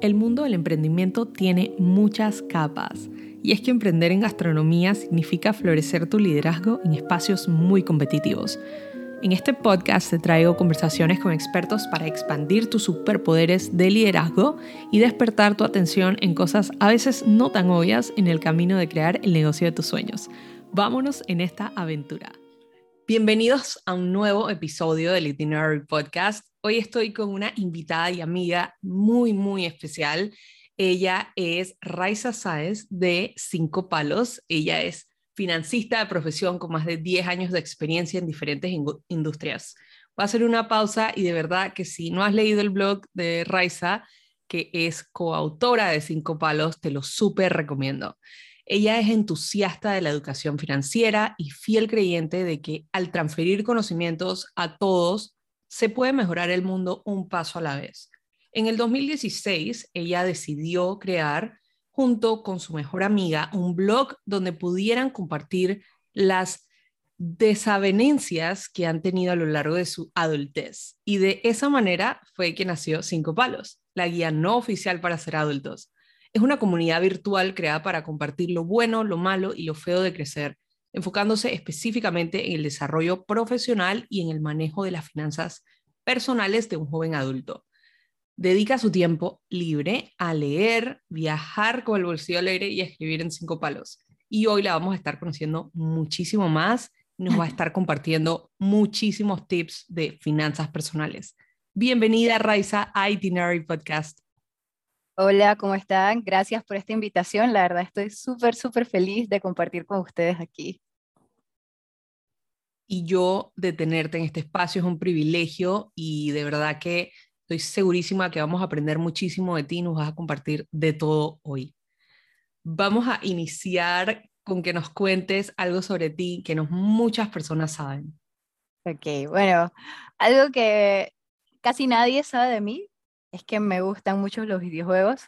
El mundo del emprendimiento tiene muchas capas y es que emprender en gastronomía significa florecer tu liderazgo en espacios muy competitivos. En este podcast te traigo conversaciones con expertos para expandir tus superpoderes de liderazgo y despertar tu atención en cosas a veces no tan obvias en el camino de crear el negocio de tus sueños. Vámonos en esta aventura. Bienvenidos a un nuevo episodio del Itinerary Podcast. Hoy estoy con una invitada y amiga muy, muy especial. Ella es Raiza Sáez de Cinco Palos. Ella es financista de profesión con más de 10 años de experiencia en diferentes industrias. Voy a hacer una pausa y de verdad que si no has leído el blog de Raiza, que es coautora de Cinco Palos, te lo súper recomiendo. Ella es entusiasta de la educación financiera y fiel creyente de que al transferir conocimientos a todos, se puede mejorar el mundo un paso a la vez. En el 2016, ella decidió crear, junto con su mejor amiga, un blog donde pudieran compartir las desavenencias que han tenido a lo largo de su adultez. Y de esa manera fue que nació Cinco Palos, la guía no oficial para ser adultos es una comunidad virtual creada para compartir lo bueno, lo malo y lo feo de crecer, enfocándose específicamente en el desarrollo profesional y en el manejo de las finanzas personales de un joven adulto. Dedica su tiempo libre a leer, viajar con el bolsillo alegre y a escribir en cinco palos. Y hoy la vamos a estar conociendo muchísimo más nos va a estar compartiendo muchísimos tips de finanzas personales. Bienvenida, Raiza, a Itinerary Podcast. Hola, ¿cómo están? Gracias por esta invitación. La verdad estoy súper, súper feliz de compartir con ustedes aquí. Y yo de tenerte en este espacio es un privilegio y de verdad que estoy segurísima que vamos a aprender muchísimo de ti, nos vas a compartir de todo hoy. Vamos a iniciar con que nos cuentes algo sobre ti que no muchas personas saben. Ok, bueno, algo que casi nadie sabe de mí, es que me gustan mucho los videojuegos.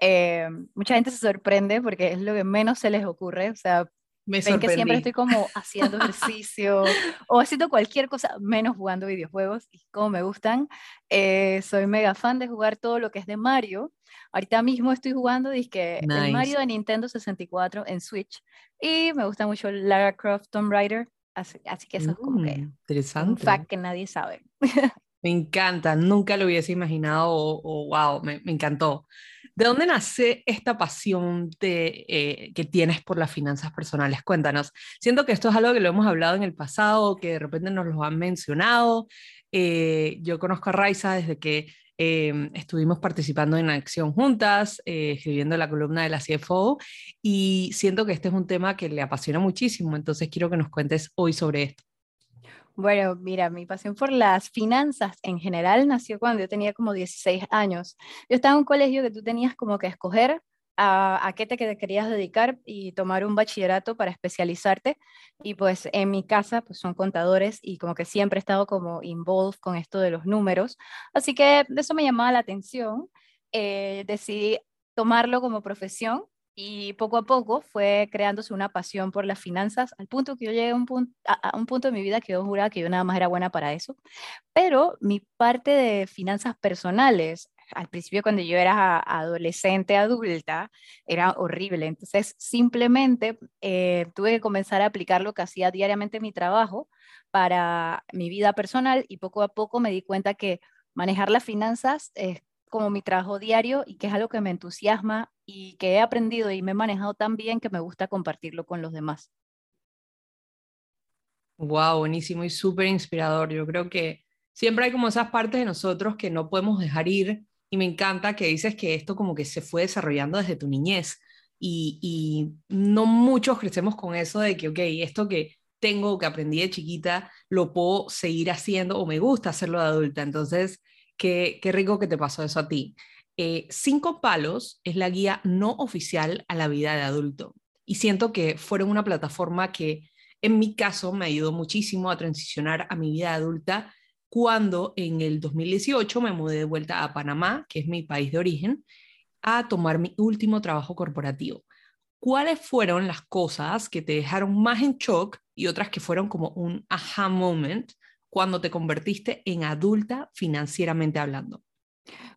Eh, mucha gente se sorprende porque es lo que menos se les ocurre, o sea, me ven que siempre estoy como haciendo ejercicio o haciendo cualquier cosa menos jugando videojuegos y como me gustan. Eh, soy mega fan de jugar todo lo que es de Mario. Ahorita mismo estoy jugando disque el Mario de Nintendo 64 en Switch y me gusta mucho Lara Croft Tomb Raider. Así, que eso es como que mm, interesante. un fact que nadie sabe. Me encanta, nunca lo hubiese imaginado o, wow, me, encantó. ¿De dónde nace esta pasión de, eh, que tienes por las finanzas personales? Cuéntanos. Siento que esto es algo que lo hemos hablado en el pasado, que de repente nos lo han mencionado. Eh, yo conozco a Raiza desde que em, estuvimos participando en acción juntas, eh, escribiendo la columna de la CFO, y siento que este es un tema que le apasiona muchísimo. Entonces quiero que nos cuentes hoy sobre esto. Bueno, mira, mi pasión por las finanzas en general nació cuando yo tenía como 16 años. Yo estaba en un colegio que tú tenías como que escoger a, qué te querías dedicar y tomar un bachillerato para especializarte. Y pues en mi casa pues son contadores y como que siempre he estado como involved con esto de los números. Así que eso me llamaba la atención. Eh, decidí tomarlo como profesión y poco a poco fue creándose una pasión por las finanzas, al punto que yo llegué a un, punto, a, un punto de mi vida que yo juraba que yo nada más era buena para eso. Pero mi parte de finanzas personales, al principio cuando yo era adolescente, adulta, era horrible. Entonces simplemente eh, tuve que comenzar a aplicar lo que hacía diariamente en mi trabajo para mi vida personal y poco a poco me di cuenta que manejar las finanzas es como mi trabajo diario y que es algo que me entusiasma y que he aprendido y me he manejado tan bien que me gusta compartirlo con los demás. Wow, buenísimo y súper inspirador. Yo creo que siempre hay como esas partes de nosotros que no podemos dejar ir y me encanta que dices que esto como que se fue desarrollando desde tu niñez y, y no muchos crecemos con eso de que, ok, esto que tengo, que aprendí de chiquita, lo puedo seguir haciendo o me gusta hacerlo de adulta. Entonces, Qué, rico que te pasó eso a ti. Eh, Cinco Palos es la guía no oficial a la vida de adulto y siento que fueron una plataforma que en mi caso me ayudó muchísimo a transicionar a mi vida adulta cuando en el 2018 me mudé de vuelta a Panamá, que es mi país de origen, a tomar mi último trabajo corporativo. ¿Cuáles fueron las cosas que te dejaron más en shock y otras que fueron como un aha moment cuando te convertiste en adulta financieramente hablando?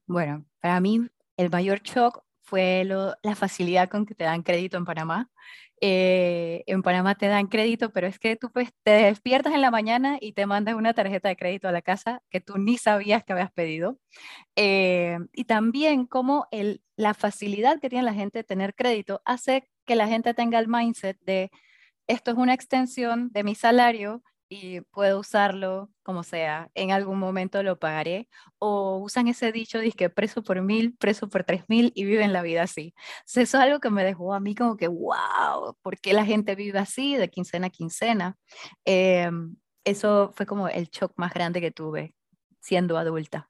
Bueno, para mí el mayor shock fue la facilidad con que te dan crédito en Panamá. Eh, en Panamá te dan crédito, pero es que tú pues, te despiertas en la mañana y te mandas una tarjeta de crédito a la casa que tú ni sabías que habías pedido. Eh, y también como la facilidad que tiene la gente de tener crédito hace que la gente tenga el mindset de esto es una extensión de mi salario y puedo usarlo como sea, en algún momento lo pagaré, o usan ese dicho, que preso por mil, preso por tres mil y viven la vida así. eso es algo que me dejó a mí como que, wow, ¿por qué la gente vive así de quincena a quincena? Em, eso fue como el shock más grande que tuve siendo adulta.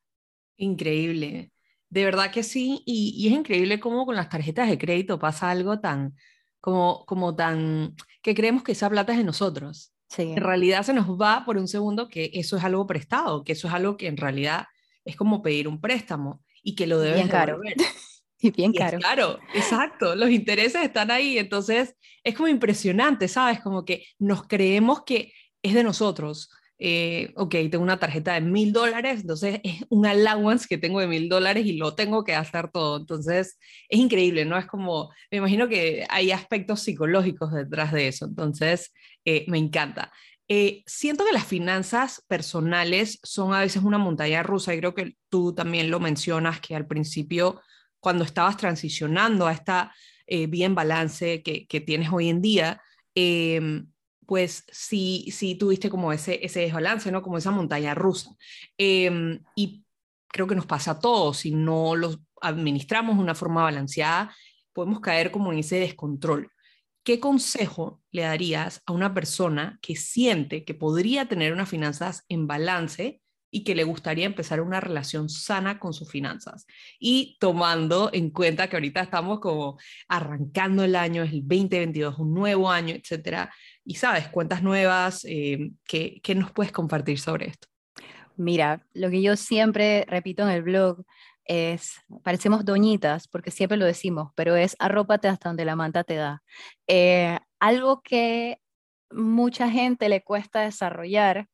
Increíble. De verdad que sí, y, y, es increíble cómo con las tarjetas de crédito pasa algo tan, como, como tan, que creemos que esa plata es de nosotros. En realidad se nos va por un segundo que eso es algo prestado, que eso es algo que en realidad es como pedir un préstamo y que lo debes bien caro. y bien caro. Claro, exacto, los intereses están ahí, entonces es como impresionante, ¿sabes? Como que nos creemos que es de nosotros. Eh, ok, tengo una tarjeta de mil dólares, entonces es un allowance que tengo de mil dólares y lo tengo que gastar todo. Entonces es increíble, ¿no? Es como, me imagino que hay aspectos psicológicos detrás de eso, entonces eh, me encanta. Eh, siento que las finanzas personales son a veces una montaña rusa y creo que tú también lo mencionas que al principio, cuando estabas transicionando a esta bien balance que, que, tienes hoy en día, eh, pues sí, sí tuviste como ese, ese desbalance, ¿no? Como esa montaña rusa. Em, y creo que nos pasa a todos, si no los administramos de una forma balanceada, podemos caer como en ese descontrol. ¿Qué consejo le darías a una persona que siente que podría tener unas finanzas en balance y que le gustaría empezar una relación sana con sus finanzas. Y tomando en cuenta que ahorita estamos como arrancando el año, es el 2022, un nuevo año, etcétera. Y sabes, cuentas nuevas, eh, ¿qué, ¿qué nos puedes compartir sobre esto? Mira, lo que yo siempre repito en el blog es, parecemos doñitas, porque siempre lo decimos, pero es arrópate hasta donde la manta te da. Eh, algo que mucha gente le cuesta desarrollar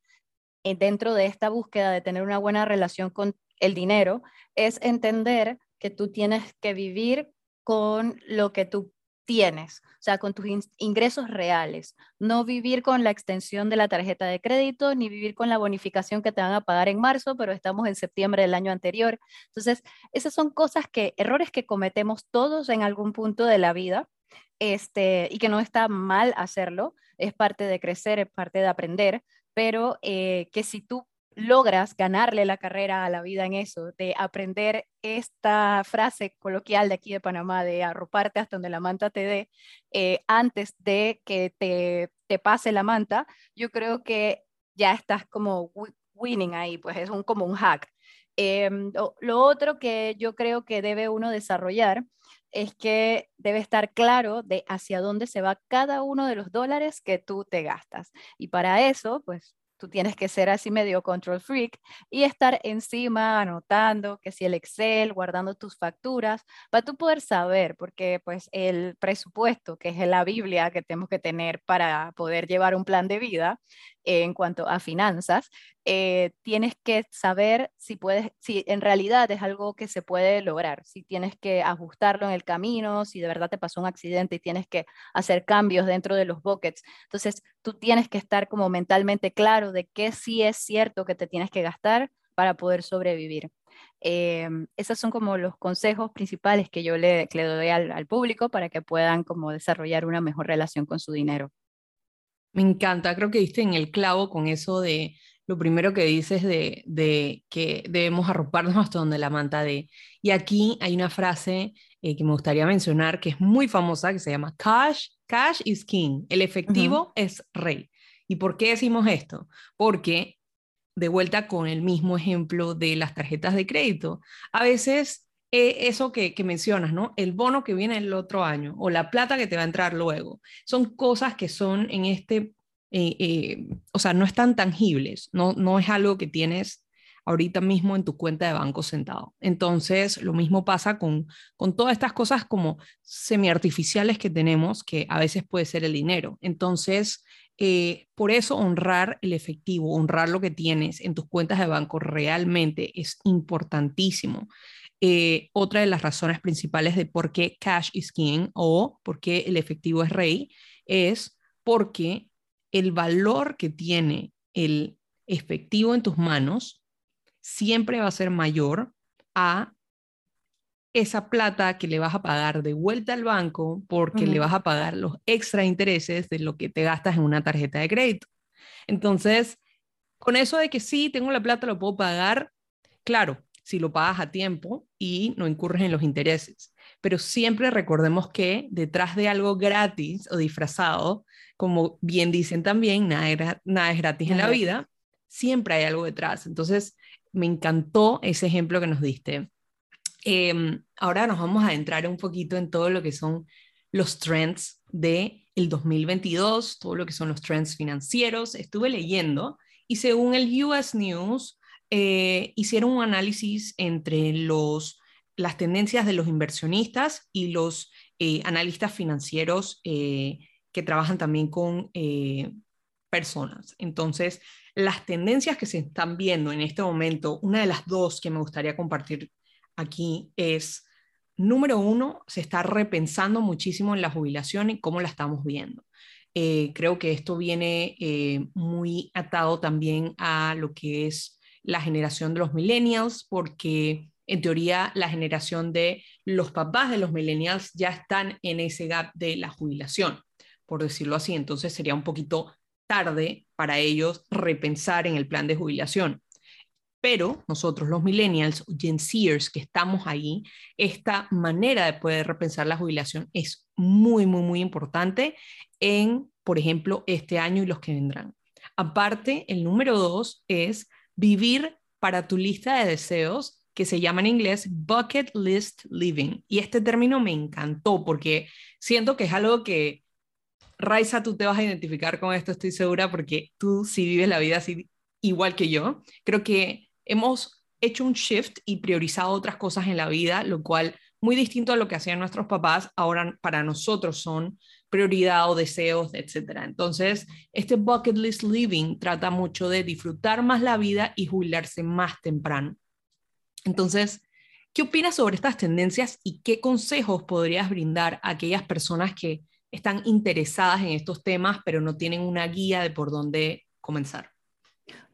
eh, dentro de esta búsqueda de tener una buena relación con el dinero es entender que tú tienes que vivir con lo que tú tienes, o sea, con tus ingresos reales, no vivir con la extensión de la tarjeta de crédito, ni vivir con la bonificación que te van a pagar en marzo, pero estamos en septiembre del año anterior. Entonces, esas son cosas que, errores que cometemos todos en algún punto de la vida, este, y que no está mal hacerlo, es parte de crecer, es parte de aprender, pero eh, que si tú logras ganarle la carrera a la vida en eso, de aprender esta frase coloquial de aquí de Panamá, de arroparte hasta donde la manta te dé, eh, antes de que te, te, pase la manta, yo creo que ya estás como winning ahí, pues es un, como un hack. Em, lo otro que yo creo que debe uno desarrollar es que debe estar claro de hacia dónde se va cada uno de los dólares que tú te gastas. Y para eso, pues tú tienes que ser así medio control freak y estar encima anotando que si el Excel, guardando tus facturas, para tú poder saber, porque pues el presupuesto, que es la Biblia que tenemos que tener para poder llevar un plan de vida, en cuanto a finanzas, eh, tienes que saber si puedes, si en realidad es algo que se puede lograr, si tienes que ajustarlo en el camino, si de verdad te pasó un accidente y tienes que hacer cambios dentro de los buckets. Entonces, tú tienes que estar como mentalmente claro de qué sí es cierto que te tienes que gastar para poder sobrevivir. Eh, esos son como los consejos principales que yo le, le doy al, al público para que puedan como desarrollar una mejor relación con su dinero. Me encanta, creo que diste en el clavo con eso de lo primero que dices de, de que debemos arroparnos hasta donde la manta de. Y aquí hay una frase eh, que me gustaría mencionar que es muy famosa, que se llama Cash, cash is king, el efectivo es rey. ¿Y por qué decimos esto? Porque, de vuelta con el mismo ejemplo de las tarjetas de crédito, a veces eso que, mencionas, ¿no? El bono que viene el otro año o la plata que te va a entrar luego. Son cosas que son en este, eh, eh, o sea, no están tangibles, no, no es algo que tienes ahorita mismo en tu cuenta de banco sentado. Entonces, lo mismo pasa con, con todas estas cosas como semi-artificiales que tenemos, que a veces puede ser el dinero. Entonces, por eso honrar el efectivo, honrar lo que tienes en tus cuentas de banco realmente es importantísimo. Eh, otra de las razones principales de por qué cash is king o por qué el efectivo es rey es porque el valor que tiene el efectivo en tus manos siempre va a ser mayor a esa plata que le vas a pagar de vuelta al banco porque le vas a pagar los extra intereses de lo que te gastas en una tarjeta de crédito. Entonces, con eso de que sí, tengo la plata, lo puedo pagar, claro, si lo pagas a tiempo y no incurres en los intereses. Pero siempre recordemos que detrás de algo gratis o disfrazado, como bien dicen también, nada, es gratis en la vida, siempre hay algo detrás. Entonces, me encantó ese ejemplo que nos diste. Em, ahora nos vamos a entrar un poquito en todo lo que son los trends de el 2022, todo lo que son los trends financieros. Estuve leyendo y según el US News, eh, hicieron un análisis entre los, las tendencias de los inversionistas y los eh, analistas financieros eh, que trabajan también con personas. Entonces, las tendencias que se están viendo en este momento, una de las dos que me gustaría compartir aquí es, número uno, se está repensando muchísimo en la jubilación y cómo la estamos viendo. Creo que esto viene muy atado también a lo que es la generación de los millennials, porque en teoría la generación de los papás de los millennials ya están en ese gap de la jubilación, por decirlo así. Entonces sería un poquito tarde para ellos repensar en el plan de jubilación. Pero nosotros, los millennials, Gen que estamos ahí, esta manera de poder repensar la jubilación es muy, muy, muy importante en, por ejemplo, este año y los que vendrán. Aparte, el número dos es vivir para tu lista de deseos, que se llama en inglés bucket list living. Y este término me encantó porque siento que es algo que, Raiza, tú te vas a identificar con esto, estoy segura, porque tú sí vives la vida así igual que yo. Creo que hemos hecho un shift y priorizado otras cosas en la vida, lo cual muy distinto a lo que hacían nuestros papás, ahora para nosotros son prioridad o deseos, etc. Entonces, este bucket list living trata mucho de disfrutar más la vida y jubilarse más temprano. Entonces, ¿qué opinas sobre estas tendencias y qué consejos podrías brindar a aquellas personas que están interesadas en estos temas, pero no tienen una guía de por dónde comenzar?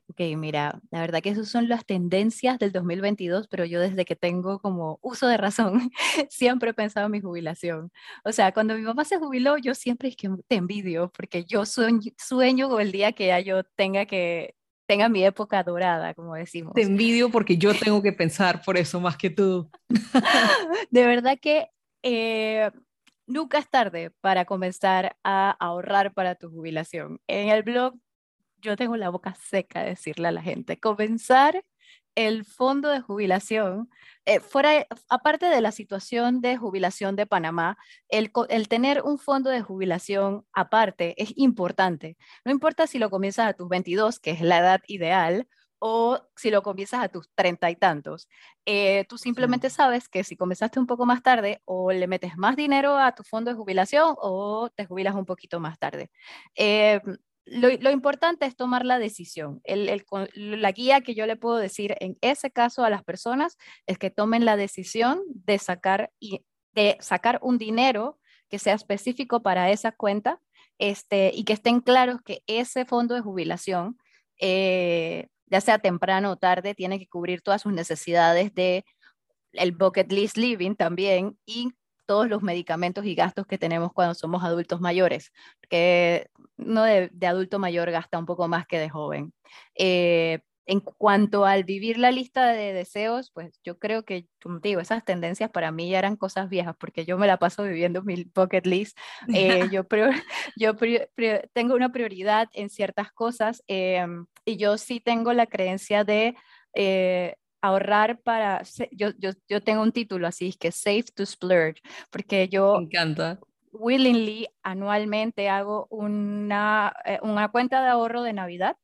Ok, mira, la verdad que esas son las tendencias del 2022, pero yo desde que tengo como uso de razón, siempre he pensado en mi jubilación. O sea, cuando mi mamá se jubiló, yo siempre es que te envidio, porque yo sueño, sueño con el día que ya yo tenga que tenga mi época dorada, como decimos. Te envidio porque yo tengo que pensar por eso más que tú. de verdad que eh, nunca es tarde para comenzar a ahorrar para tu jubilación. En el blog yo tengo la boca seca de decirle a la gente, comenzar el fondo de jubilación, eh, fuera, aparte de la situación de jubilación de Panamá, el, el, tener un fondo de jubilación aparte es importante. No importa si lo comienzas a tus 22, que es la edad ideal, o si lo comienzas a tus treinta y tantos. Eh, tú simplemente sabes que si comenzaste un poco más tarde, o le metes más dinero a tu fondo de jubilación o te jubilas un poquito más tarde. Eh, lo, importante es tomar la decisión. la guía que yo le puedo decir en ese caso a las personas es que tomen la decisión de sacar, un dinero que sea específico para esa cuenta este, y que estén claros que ese fondo de jubilación, eh, ya sea temprano o tarde, tiene que cubrir todas sus necesidades de el bucket list living también y todos los medicamentos y gastos que tenemos cuando somos adultos mayores, que uno de, adulto mayor gasta un poco más que de joven. Eh, en cuanto al vivir la lista de deseos, pues yo creo que, como digo, esas tendencias para mí ya eran cosas viejas, porque yo me la paso viviendo mi bucket list. Eh, yo yo tengo una prioridad en ciertas cosas em, y yo sí tengo la creencia de eh, ahorrar para, yo, yo, yo tengo un título así, que Save to Splurge, porque yo... Me encanta. Willingly anualmente hago una, eh, una cuenta de ahorro de Navidad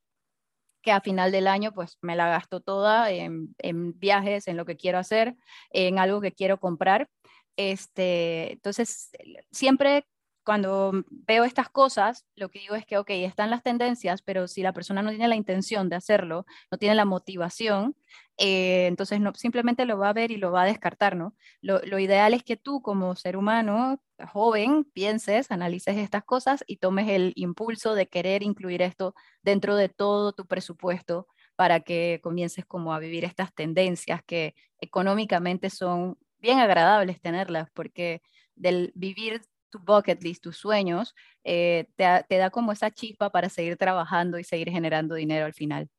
que a final del año pues me la gasto toda en, en, viajes, en lo que quiero hacer, en algo que quiero comprar. Este, entonces, siempre cuando veo estas cosas, lo que digo es que, ok, están las tendencias, pero si la persona no tiene la intención de hacerlo, no tiene la motivación, eh, entonces no, simplemente lo va a ver y lo va a descartar, ¿no? Lo, lo, ideal es que tú como ser humano joven pienses, analices estas cosas y tomes el impulso de querer incluir esto dentro de todo tu presupuesto para que comiences como a vivir estas tendencias que económicamente son bien agradables tenerlas, porque del vivir tu bucket list, tus sueños, eh, te, da como esa chispa para seguir trabajando y seguir generando dinero al final.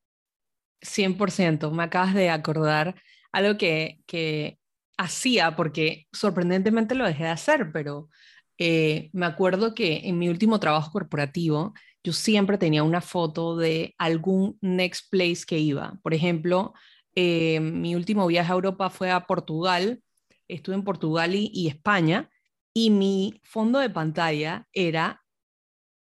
100%, me acabas de acordar algo que, que hacía, porque sorprendentemente lo dejé de hacer, pero eh, me acuerdo que en mi último trabajo corporativo, yo siempre tenía una foto de algún next place que iba. Por ejemplo, eh, mi último viaje a Europa fue a Portugal, estuve en Portugal y España, y mi fondo de pantalla era,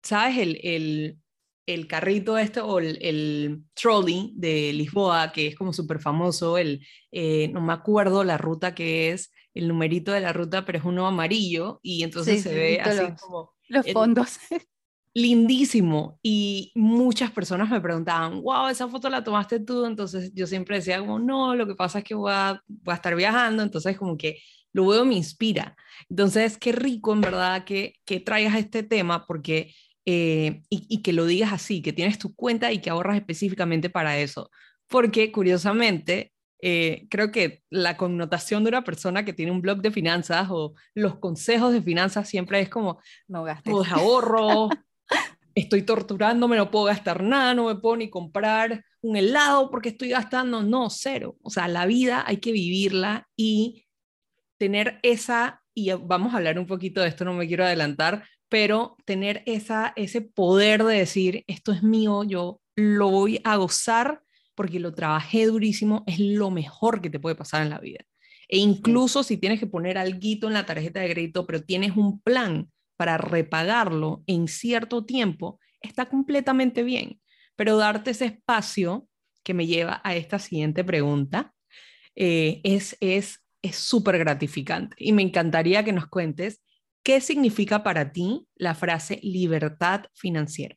¿sabes? El, el, carrito este o el, trolley de Lisboa, que es como súper famoso, el, eh, no me acuerdo la ruta que es, el numerito de la ruta, pero es uno amarillo y entonces se ve así como... Los fondos. lindísimo y muchas personas me preguntaban, wow, esa foto la tomaste tú, entonces yo siempre decía como, no, lo que pasa es que voy a, voy a estar viajando, entonces como que lo veo me inspira. Entonces, qué rico en verdad que, que traigas este tema porque, eh, y, que lo digas así, que tienes tu cuenta y que ahorras específicamente para eso. Porque curiosamente, eh, creo que la connotación de una persona que tiene un blog de finanzas o los consejos de finanzas siempre es como, no gastes. Pues ahorro, estoy torturándome, no puedo gastar nada, no me puedo ni comprar un helado porque estoy gastando, no, cero. O sea, la vida hay que vivirla y tener esa, y vamos a hablar un poquito de esto, no me quiero adelantar, pero tener esa, ese poder de decir, esto es mío, yo lo voy a gozar porque lo trabajé durísimo, es lo mejor que te puede pasar en la vida. E incluso si tienes que poner algo en la tarjeta de crédito, pero tienes un plan para repagarlo en cierto tiempo, está completamente bien. Pero darte ese espacio que me lleva a esta siguiente pregunta eh, es, es es súper gratificante y me encantaría que nos cuentes qué significa para ti la frase libertad financiera.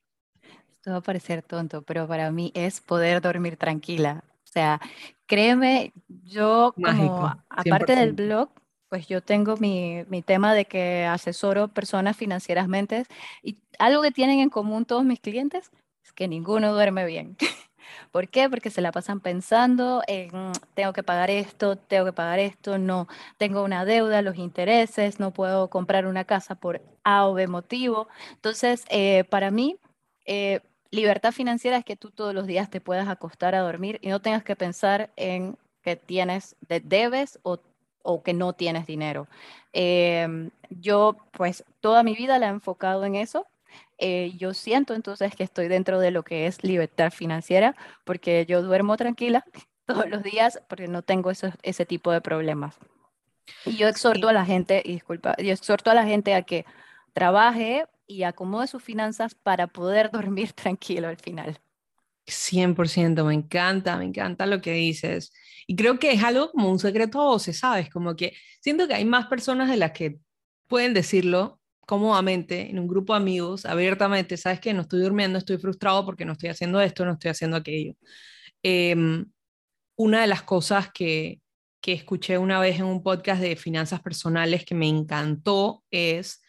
Esto va a parecer tonto, pero para mí es poder dormir tranquila. O sea, créeme, yo como, aparte del blog, pues yo tengo mi, mi, tema de que asesoro personas financieramente y algo que tienen en común todos mis clientes es que ninguno duerme bien. ¿Por qué? Porque se la pasan pensando en tengo que pagar esto, tengo que pagar esto, no, tengo una deuda, los intereses, no puedo comprar una casa por A o B motivo. Entonces, eh, para mí, eh, libertad financiera es que tú todos los días te puedas acostar a dormir y no tengas que pensar en que tienes, de debes o, o que no tienes dinero. Em, yo, pues, toda mi vida la he enfocado en eso eh, yo siento entonces que estoy dentro de lo que es libertad financiera, porque yo duermo tranquila todos los días porque no tengo ese tipo de problemas. Y yo exhorto a la gente, y disculpa, yo exhorto a la gente a que trabaje y acomode sus finanzas para poder dormir tranquilo al final. 100%, me encanta, me encanta lo que dices. Y creo que es algo como un secreto a voces, ¿sabes? Como que siento que hay más personas de las que pueden decirlo cómodamente en un grupo de amigos, abiertamente, sabes que no estoy durmiendo, estoy frustrado porque no estoy haciendo esto, no estoy haciendo aquello. Em, una de las cosas que, que escuché una vez en un podcast de finanzas personales que me encantó es,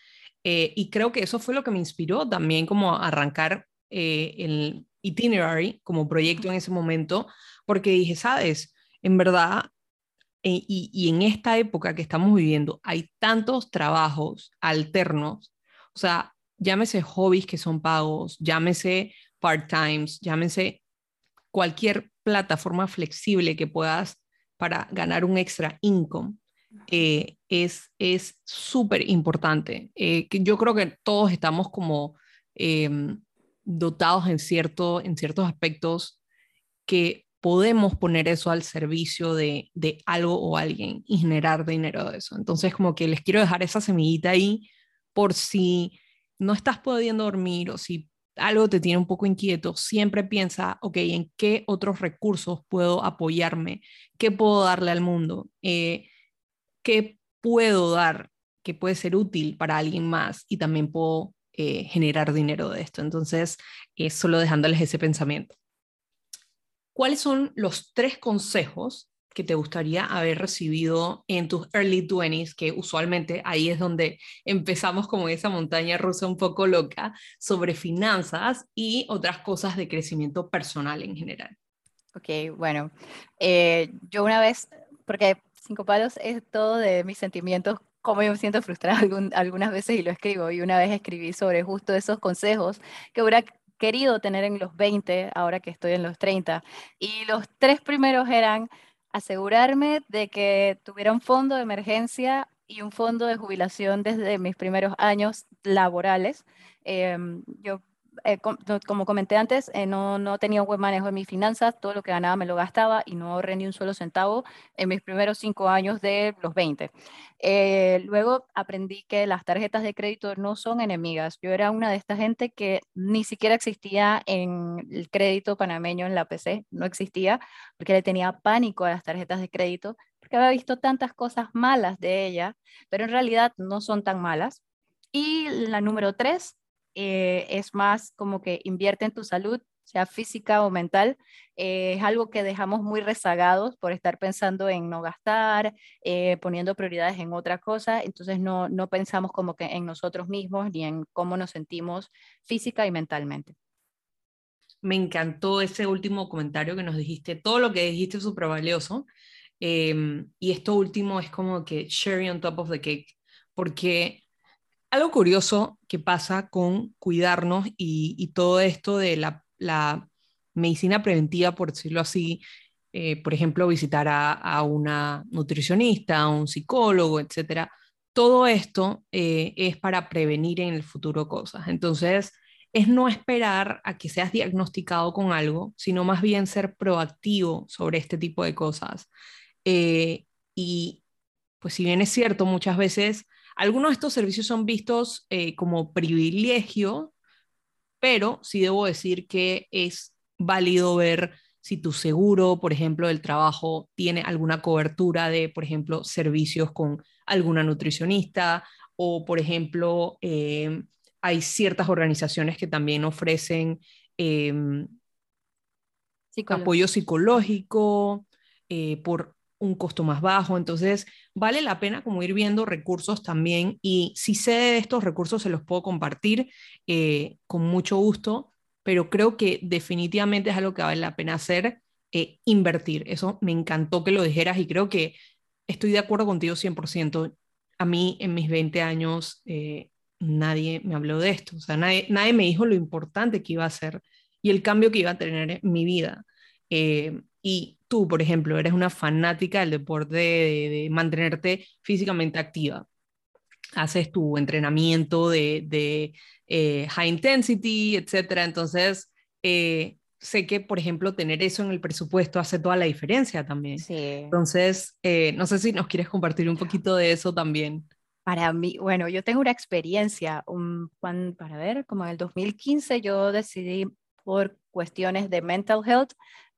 eh, y creo que eso fue lo que me inspiró también como a arrancar eh, el itinerary como proyecto en ese momento, porque dije, sabes, en verdad eh, y, en esta época que estamos viviendo hay tantos trabajos alternos, o sea, llámese hobbies que son pagos, llámese part-times, llámese cualquier plataforma flexible que puedas para ganar un extra income, eh, es súper importante. Eh, yo creo que todos estamos como em, dotados en, cierto, en ciertos aspectos que podemos poner eso al servicio de, algo o alguien y generar dinero de eso. Entonces, como que les quiero dejar esa semillita ahí por si no estás pudiendo dormir o si algo te tiene un poco inquieto, siempre piensa, ok, ¿en qué otros recursos puedo apoyarme? ¿Qué puedo darle al mundo? Eh, ¿Qué puedo dar que puede ser útil para alguien más y también puedo eh, generar dinero de esto. Entonces, es solo dejándoles ese pensamiento. ¿Cuáles son los tres consejos que te gustaría haber recibido en tus early 20s, que usualmente ahí es donde empezamos como esa montaña rusa un poco loca sobre finanzas y otras cosas de crecimiento personal en general? Ok, bueno, eh, yo una vez, porque Cinco Palos es todo de mis sentimientos, como yo me siento frustrada algunas veces y lo escribo, y una vez escribí sobre justo esos consejos que hubiera querido tener en los 20, ahora que estoy en los 30, y los tres primeros eran asegurarme de que tuviera un fondo de emergencia y un fondo de jubilación desde mis primeros años laborales. Em, eh, como comenté antes, eh, no, no, tenía un buen manejo de mis finanzas, todo lo que ganaba me lo gastaba y no ahorré ni un solo centavo en mis primeros cinco años de los 20. Eh, luego aprendí que las tarjetas de crédito no son enemigas. Yo era una de esta gente que ni siquiera existía en el crédito panameño en la PC, no existía, porque le tenía pánico a las tarjetas de crédito, porque había visto tantas cosas malas de ella, pero en realidad no son tan malas. Y la número tres, eh, es más como que invierte en tu salud, sea física o mental. Eh, es algo que dejamos muy rezagados por estar pensando en no gastar, eh, poniendo prioridades en otra cosa, entonces no, no pensamos como que en nosotros mismos ni en cómo nos sentimos física y mentalmente. Me encantó ese último comentario que nos dijiste. Todo lo que dijiste es súper valioso. Em, y esto último es como que cherry on top of the cake, porque algo curioso que pasa con cuidarnos y, todo esto de la, medicina preventiva, por decirlo así, eh, por ejemplo, visitar a, una nutricionista, a un psicólogo, etcétera, todo esto eh, es para prevenir en el futuro cosas. Entonces, es no esperar a que seas diagnosticado con algo, sino más bien ser proactivo sobre este tipo de cosas. Eh, y pues si bien es cierto, muchas veces algunos de estos servicios son vistos eh, como privilegio, pero sí debo decir que es válido ver si tu seguro, por ejemplo, del trabajo tiene alguna cobertura de, por ejemplo, servicios con alguna nutricionista o, por ejemplo, eh, hay ciertas organizaciones que también ofrecen em, apoyo psicológico eh, por un costo más bajo. Entonces, vale la pena como ir viendo recursos también y si sé de estos recursos se los puedo compartir eh, con mucho gusto, pero creo que definitivamente es algo que vale la pena hacer, eh, invertir. Eso me encantó que lo dijeras y creo que estoy de acuerdo contigo 100%. A mí en mis 20 años eh, nadie me habló de esto, o sea, nadie, nadie me dijo lo importante que iba a ser y el cambio que iba a tener en mi vida. Y tú, por ejemplo, eres una fanática del deporte, de, mantenerte físicamente activa, haces tu entrenamiento de, eh, high intensity, etcétera. Entonces, eh, sé que, por ejemplo, tener eso en el presupuesto hace toda la diferencia también. Sí. Entonces, eh, no sé si nos quieres compartir un poquito de eso también. Para mí, bueno, yo tengo una experiencia, un, para ver, como en el 2015 yo decidí por cuestiones de mental health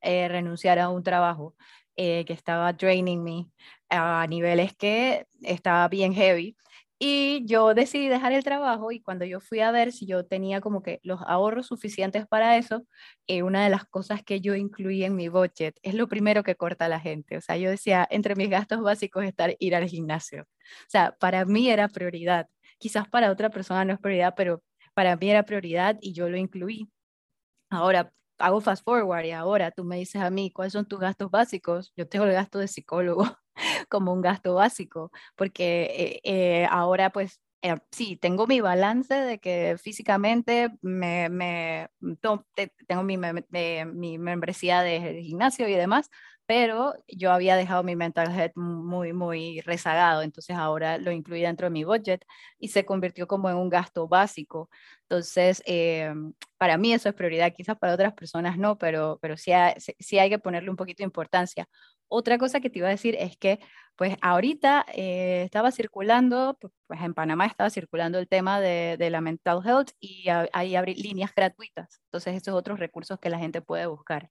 eh, renunciar a un trabajo eh, que estaba draining me a niveles que estaba bien heavy. Y yo decidí dejar el trabajo y cuando yo fui a ver si yo tenía como que los ahorros suficientes para eso, eh, una de las cosas que yo incluí en mi budget es lo primero que corta la gente. O sea, yo decía, entre mis gastos básicos estar ir al gimnasio. O sea, para mí era prioridad. Quizás para otra persona no es prioridad, pero para mí era prioridad y yo lo incluí. Ahora, hago fast forward y ahora tú me dices a mí cuáles son tus gastos básicos, yo tengo el gasto de psicólogo como un gasto básico, porque eh, eh, ahora pues eh, sí, tengo mi balance de que físicamente me, me tengo mi, mi membresía de gimnasio y demás, pero yo había dejado mi mental health muy, muy rezagado, entonces ahora lo incluí dentro de mi budget y se convirtió como en un gasto básico. Entonces, eh, para mí eso es prioridad, quizás para otras personas no, pero, pero sí, hay, sí hay que ponerle un poquito de importancia. Otra cosa que te iba a decir es que, pues ahorita eh, estaba circulando, pues en Panamá estaba circulando el tema de, de la mental health y hay abrir líneas gratuitas. Entonces, esos otros recursos que la gente puede buscar.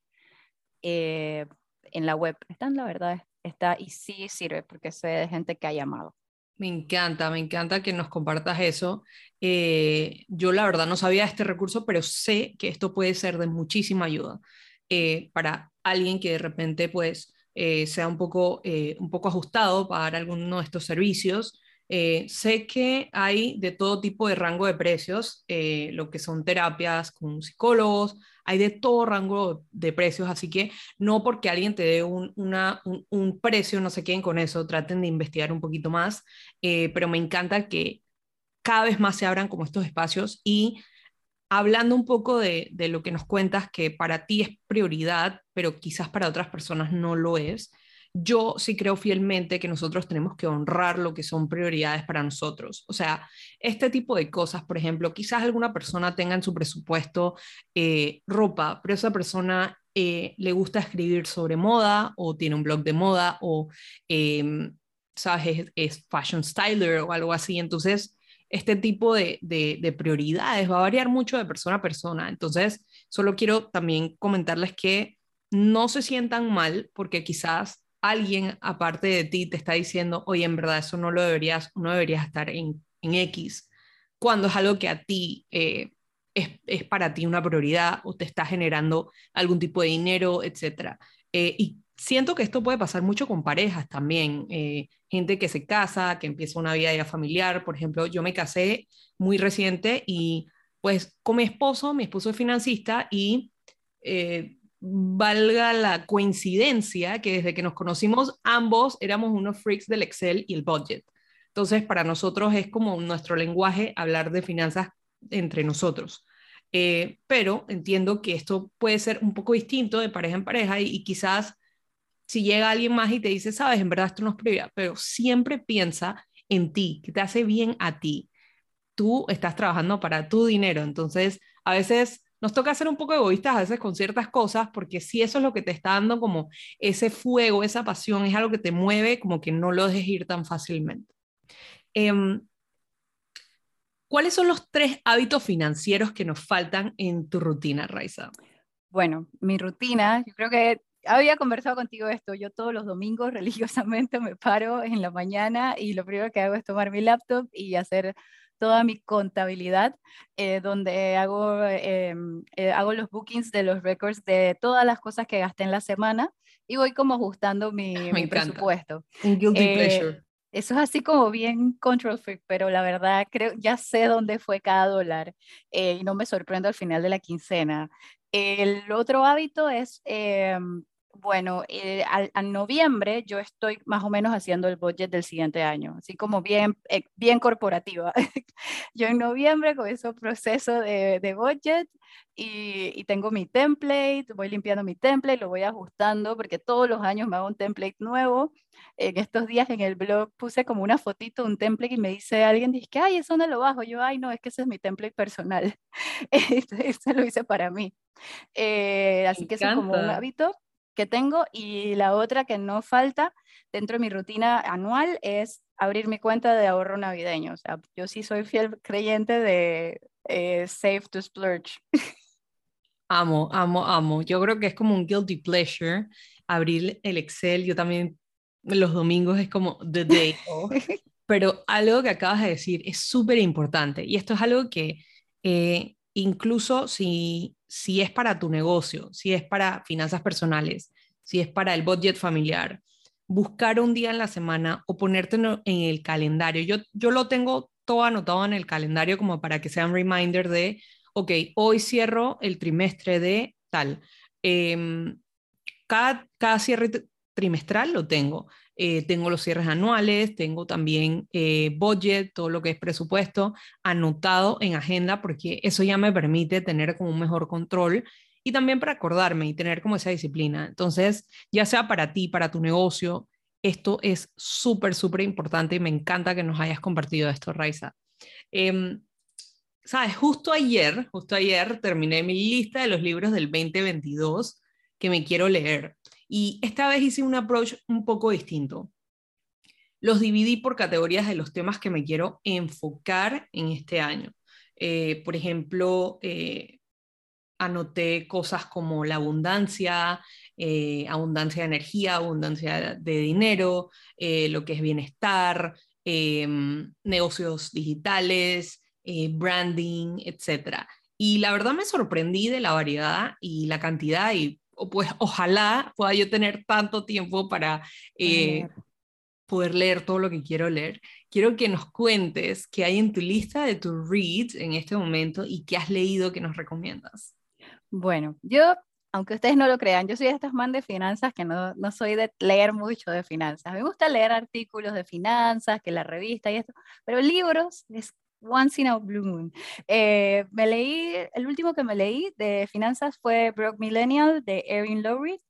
Eh, en la web. Están, la verdad, está y sí sirve porque sé de gente que ha llamado. Me encanta, me encanta que nos compartas eso. Eh, yo la verdad no sabía este recurso, pero sé que esto puede ser de muchísima ayuda eh, para alguien que de repente pues eh, sea un poco, un poco ajustado para alguno de estos servicios. Sé que hay de todo tipo de rango de precios, lo que son terapias con psicólogos, hay de todo rango de precios, así que no porque alguien te dé un, un, precio, no se queden con eso, traten de investigar un poquito más, eh, pero me encanta que cada vez más se abran como estos espacios y hablando un poco de, de lo que nos cuentas, que para ti es prioridad, pero quizás para otras personas no lo es yo sí creo fielmente que nosotros tenemos que honrar lo que son prioridades para nosotros. O sea, este tipo de cosas, por ejemplo, quizás alguna persona tenga en su presupuesto eh, ropa, pero esa persona eh, le gusta escribir sobre moda o tiene un blog de moda o, em, ¿sabes? Es, fashion styler o algo así. Entonces, este tipo de, prioridades va a variar mucho de persona a persona. Entonces, solo quiero también comentarles que no se sientan mal porque quizás alguien aparte de ti te está diciendo, oye, en verdad eso no lo deberías, no deberías estar en, X, cuando es algo que a ti eh, es, es, para ti una prioridad o te está generando algún tipo de dinero, etc. Eh, y siento que esto puede pasar mucho con parejas también, eh, gente que se casa, que empieza una vida ya familiar, por ejemplo, yo me casé muy reciente y pues con mi esposo, mi esposo es financista y valga la coincidencia que desde que nos conocimos ambos éramos unos freaks del Excel y el budget. Entonces, para nosotros es como nuestro lenguaje hablar de finanzas entre nosotros. Eh, pero entiendo que esto puede ser un poco distinto de pareja en pareja y, quizás si llega alguien más y te dice, sabes, en verdad esto no es prioridad, pero siempre piensa en ti, que te hace bien a ti. Tú estás trabajando para tu dinero, entonces a veces nos toca ser un poco egoístas a veces con ciertas cosas, porque si eso es lo que te está dando como ese fuego, esa pasión, es algo que te mueve, como que no lo dejes ir tan fácilmente. Em, ¿Cuáles son los tres hábitos financieros que nos faltan en tu rutina, Raiza? Bueno, mi rutina, yo creo que había conversado contigo esto. Yo todos los domingos religiosamente me paro en la mañana y lo primero que hago es tomar mi laptop y hacer toda mi contabilidad, eh, donde hago, em, eh, hago los bookings de los records de todas las cosas que gasté en la semana y voy como ajustando mi, mi presupuesto. Un guilty eh, pleasure. Eso es así como bien control freak, pero la verdad creo, ya sé dónde fue cada dólar y no me sorprendo al final de la quincena. El otro hábito es em, bueno, eh, al, noviembre yo estoy más o menos haciendo el budget del siguiente año, así como bien, eh, bien corporativa. yo en noviembre comienzo el proceso de, de budget y, y, tengo mi template, voy limpiando mi template, lo voy ajustando porque todos los años me hago un template nuevo. En estos días en el blog puse como una fotito, un template y me dice alguien, dice que, ay, eso no lo bajo. Yo, ay, no, es que ese es mi template personal. Eso lo hice para mí. Eh, así que eso es como un hábito que tengo y la otra que no falta dentro de mi rutina anual es abrir mi cuenta de ahorro navideño. O sea, yo sí soy fiel creyente de eh, Save to Splurge. Amo, amo, amo. Yo creo que es como un guilty pleasure abrir el Excel. Yo también los domingos es como the day Pero algo que acabas de decir es súper importante y esto es algo que eh, incluso si si es para tu negocio, si es para finanzas personales, si es para el budget familiar, buscar un día en la semana o ponerte en el calendario. Yo, yo lo tengo todo anotado en el calendario como para que sea un reminder de, ok, hoy cierro el trimestre de tal. Em, cada, cada cierre trimestral lo tengo. Eh, tengo los cierres anuales, tengo también eh, budget, todo lo que es presupuesto anotado en agenda, porque eso ya me permite tener como un mejor control y también para acordarme y tener como esa disciplina. Entonces, ya sea para ti, para tu negocio, esto es súper, súper importante y me encanta que nos hayas compartido esto, Raiza. Em, Sabes, justo ayer, justo ayer terminé mi lista de los libros del 2022 que me quiero leer. Y esta vez hice un approach un poco distinto. Los dividí por categorías de los temas que me quiero enfocar en este año. Eh, por ejemplo, eh, anoté cosas como la abundancia, eh, abundancia de energía, abundancia de dinero, lo que es bienestar, negocios digitales, branding, etc. Y la verdad me sorprendí de la variedad y la cantidad y pues ojalá pueda yo tener tanto tiempo para eh, poder leer todo lo que quiero leer. Quiero que nos cuentes qué hay en tu lista de tu reads en este momento y qué has leído que nos recomiendas. Bueno, yo, aunque ustedes no lo crean, yo soy de estas man de finanzas que no, no soy de leer mucho de finanzas. Me gusta leer artículos de finanzas, que la revista y esto, pero libros es Once in a Blue Moon. Eh, me leí, el último que me leí de finanzas fue Broke Millennial de Erin Lowry.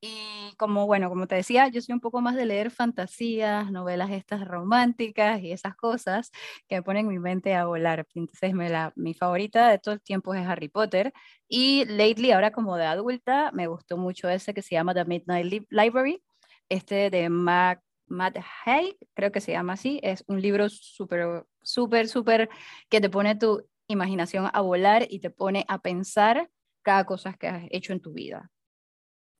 Y como, bueno, como te decía, yo soy un poco más de leer fantasías, novelas estas románticas y esas cosas que me ponen mi mente a volar. Entonces, me la, mi favorita de todo el tiempo es Harry Potter. Y lately, ahora como de adulta, me gustó mucho ese que se llama The Midnight Library, este de Mac Matt Haig, creo que se llama así, es un libro súper, súper, súper que te pone tu imaginación a volar y te pone a pensar cada cosa que has hecho en tu vida.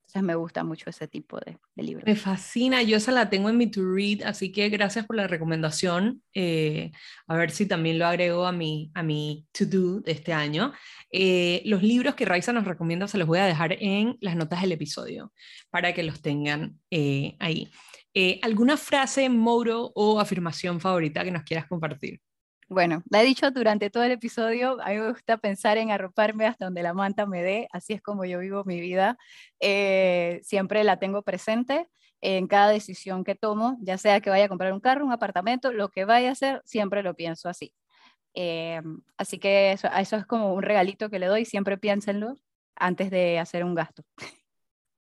Entonces me gusta mucho ese tipo de, de libros. Me fascina, yo esa la tengo en mi to read, así que gracias por la recomendación. Eh, a ver si también lo agrego a mi, a mi to do de este año. Eh, los libros que Raiza nos recomienda se los voy a dejar en las notas del episodio para que los tengan eh, ahí. Eh, ¿Alguna frase, moro o afirmación favorita que nos quieras compartir? Bueno, la he dicho durante todo el episodio, a mí me gusta pensar en arroparme hasta donde la manta me dé, así es como yo vivo mi vida, eh, siempre la tengo presente en cada decisión que tomo, ya sea que vaya a comprar un carro, un apartamento, lo que vaya a hacer, siempre lo pienso así. Eh, así que eso, eso es como un regalito que le doy, siempre piénsenlo antes de hacer un gasto.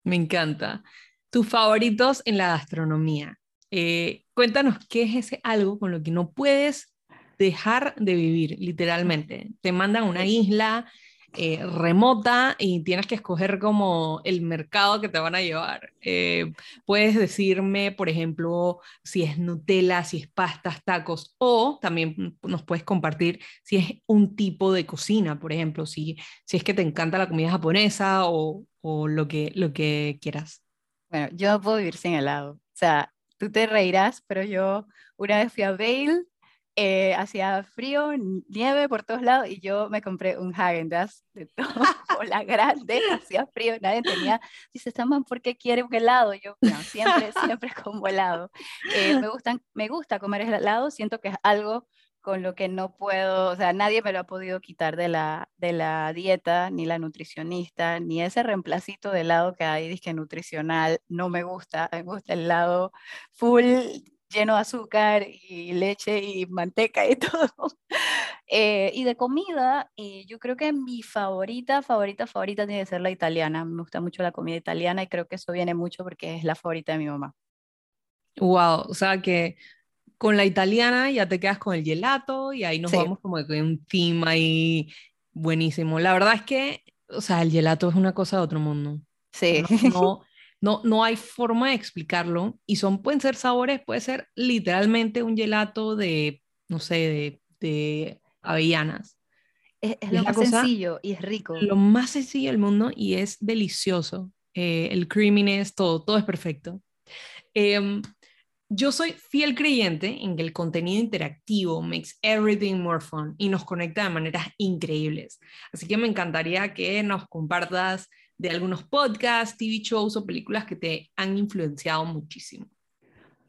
Me encanta tus favoritos en la gastronomía. Eh, cuéntanos qué es ese algo con lo que no puedes dejar de vivir, literalmente. Te mandan a una isla eh, remota y tienes que escoger como el mercado que te van a llevar. Eh, puedes decirme, por ejemplo, si es Nutella, si es pastas, tacos, o también nos puedes compartir si es un tipo de cocina, por ejemplo, si, si es que te encanta la comida japonesa o, o lo, que, lo que quieras. Bueno, yo no puedo vivir sin helado. O sea, tú te reirás, pero yo una vez fui a Vail, eh, hacía frío, nieve por todos lados, y yo me compré un Häagen-Dazs de todo, la grande, hacía frío, nadie tenía. Dice, man, ¿por qué quiere un helado? Yo, no, siempre, siempre como helado. Eh, me, gustan, me gusta comer helado, siento que es algo con lo que no puedo, o sea, nadie me lo ha podido quitar de la, de la dieta, ni la nutricionista, ni ese reemplacito de helado que hay, disque nutricional, no me gusta, me gusta el helado full, lleno de azúcar y leche y manteca y todo. Eh, y de comida, yo creo que mi favorita, favorita, favorita tiene que ser la italiana. Me gusta mucho la comida italiana y creo que eso viene mucho porque es la favorita de mi mamá. Wow, o sea que con la italiana ya te quedas con el gelato y ahí nos vamos como de un team ahí buenísimo. La verdad es que, o sea, el gelato es una cosa de otro mundo. Sí. No, no, no, hay forma de explicarlo y son, pueden ser sabores, puede ser literalmente un gelato de, no sé, de, de avellanas. Es, lo más sencillo y es rico. Lo más sencillo del mundo y es delicioso. Eh, el creaminess, todo, todo es perfecto. Eh, yo soy fiel creyente en que el contenido interactivo makes everything more fun y nos conecta de maneras increíbles. Así que me encantaría que nos compartas de algunos podcasts, TV shows o películas que te han influenciado muchísimo.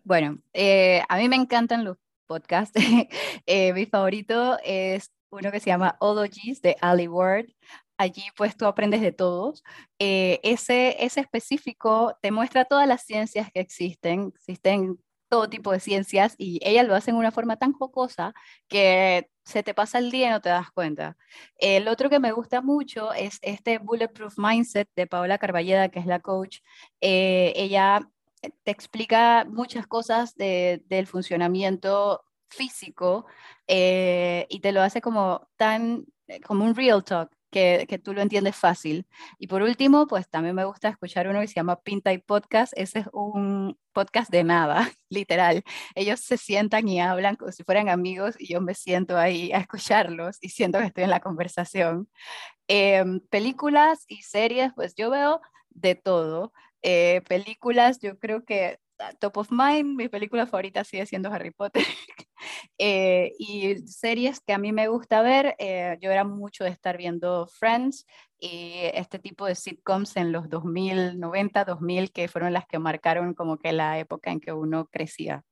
Bueno, eh, a mí me encantan los podcasts. Eh, mi favorito es uno que se llama Ologies de Ali Ward. Allí pues tú aprendes de todos. Eh, ese, ese específico te muestra todas las ciencias que existen. Existen todo tipo de ciencias y ella lo hace en una forma tan jocosa que se te pasa el día y no te das cuenta. El otro que me gusta mucho es este Bulletproof Mindset de Paola Carballeda, que es la coach. Eh, ella te explica muchas cosas del funcionamiento físico eh, y te lo hace como tan como un real talk que, que, tú lo entiendes fácil. Y por último, pues también me gusta escuchar uno que se llama Pinta y Podcast. Ese es un podcast de nada, literal. Ellos se sientan y hablan como si fueran amigos y yo me siento ahí a escucharlos y siento que estoy en la conversación. Em, películas y series, pues yo veo de todo. Eh, películas, yo creo que top of mind, mi película favorita sigue siendo Harry Potter. Eh, y series que a mí me gusta ver, eh, yo era mucho de estar viendo Friends y este tipo de sitcoms en los 2000, 90, 2000, que fueron las que marcaron como que la época en que uno crecía.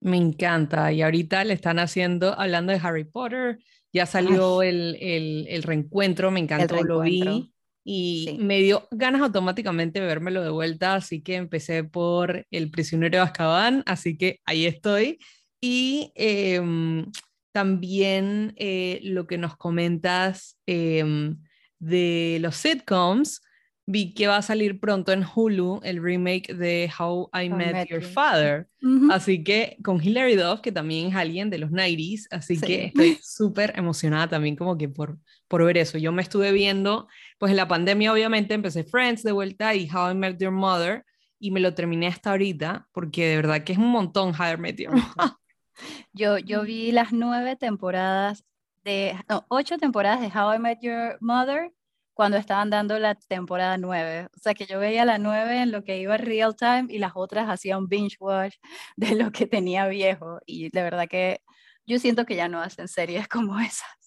Me encanta. Y ahorita le están haciendo, hablando de Harry Potter, ya salió el, el, el, reencuentro, me encantó, lo vi y me dio ganas automáticamente de vérmelo de vuelta, así que empecé por El prisionero de Azkaban, así que ahí estoy. Y em, también eh, lo que nos comentas em, de los sitcoms, vi que va a salir pronto en Hulu el remake de How I Met, Your Father. Así que con Hilary Duff, que también es alguien de los 90s, así que estoy súper emocionada también como que por, por ver eso. Yo me estuve viendo, pues en la pandemia obviamente empecé Friends de vuelta y How I Met Your Mother y me lo terminé hasta ahorita porque de verdad que es un montón How I Met Your Mother. yo, yo vi las nueve temporadas de, no, ocho temporadas de How I Met Your Mother cuando estaban dando la temporada 9. O sea que yo veía la 9 en lo que iba real time y las otras hacían binge watch de lo que tenía viejo. Y de verdad que yo siento que ya no hacen series como esas.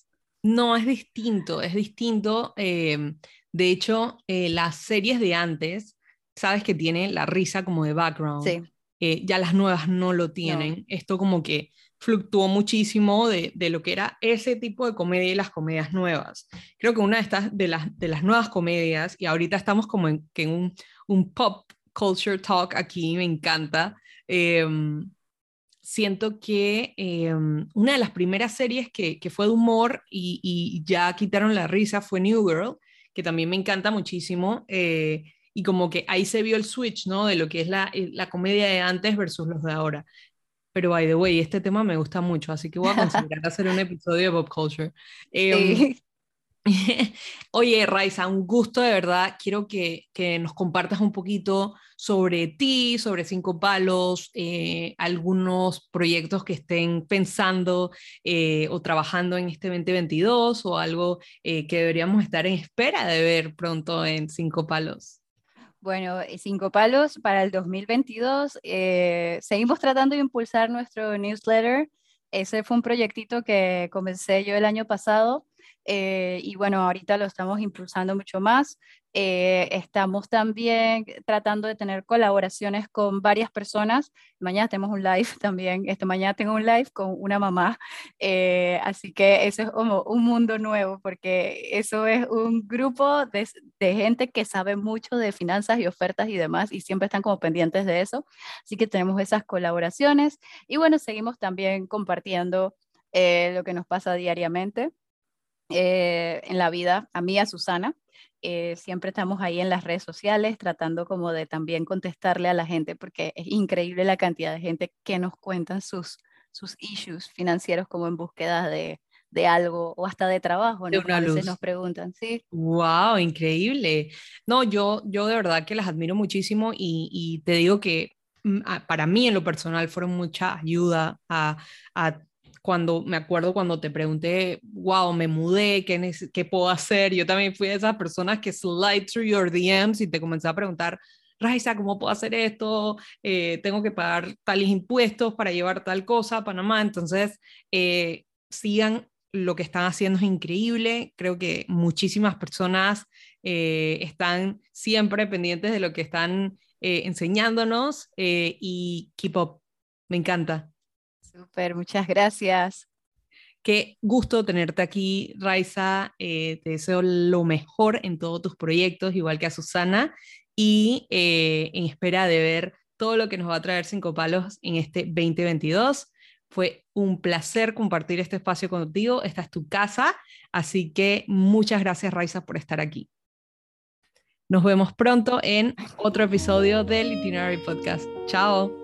No, es distinto, es distinto. Eh, de hecho, eh, las series de antes, sabes que tienen la risa como de background. Sí. Eh, ya las nuevas no lo tienen. Esto como que fluctuó muchísimo de, de, lo que era ese tipo de comedia y las comedias nuevas. Creo que una de estas, de las, de las nuevas comedias, y ahorita estamos como en, que en un, un pop culture talk aquí, me encanta, em, siento que em, una de las primeras series que, que fue de humor y, y, ya quitaron la risa fue New Girl, que también me encanta muchísimo. Eh, y como que ahí se vio el switch, ¿no? De lo que es la, la comedia de antes versus los de ahora. Pero, by the way, este tema me gusta mucho, así que voy a considerar hacer un episodio de Pop Culture. Em, oye, Raiza, un gusto de verdad. Quiero que, que, nos compartas un poquito sobre ti, sobre Cinco Palos, eh, algunos proyectos que estén pensando eh, o trabajando en este 2022 o algo eh, que deberíamos estar en espera de ver pronto en Cinco Palos. Bueno, eh, Cinco Palos para el 2022. Eh, seguimos tratando de impulsar nuestro newsletter. Ese fue un proyectito que comencé yo el año pasado eh, y bueno, ahorita lo estamos impulsando mucho más. Eh, estamos también tratando de tener colaboraciones con varias personas. Mañana tenemos un live también. Esta mañana tengo un live con una mamá. Eh, así que eso es como un mundo nuevo porque eso es un grupo de, de, gente que sabe mucho de finanzas y ofertas y demás y siempre están como pendientes de eso. Así que tenemos esas colaboraciones y bueno, seguimos también compartiendo lo que nos pasa diariamente. En la vida, a mí, a Susana, eh, siempre estamos ahí en las redes sociales tratando como de también contestarle a la gente porque es increíble la cantidad de gente que nos cuentan sus, sus issues financieros como en búsqueda de, de algo o hasta de trabajo, ¿no? a veces nos preguntan, sí. Wow, increíble. No, yo, yo de verdad que las admiro muchísimo y, y te digo que mm, para mí en lo personal fueron mucha ayuda a, a cuando me acuerdo cuando te pregunté, wow, me mudé, ¿qué, qué puedo hacer? Yo también fui de esas personas que slide through your DMs y te comencé a preguntar, Raiza, ¿cómo puedo hacer esto? Eh, tengo que pagar tales impuestos para llevar tal cosa a Panamá. Entonces, eh, sigan lo que están haciendo es increíble. Creo que muchísimas personas eh, están siempre pendientes de lo que están enseñándonos y keep up. Me encanta. Súper, muchas gracias. Qué gusto tenerte aquí, Raiza. Eh, te deseo lo mejor en todos tus proyectos, igual que a Susana, y eh, en espera de ver todo lo que nos va a traer Cinco Palos en este 2022. Fue un placer compartir este espacio contigo. Esta es tu casa, así que muchas gracias, Raiza, por estar aquí. Nos vemos pronto en otro episodio del Itinerary Podcast. Chao.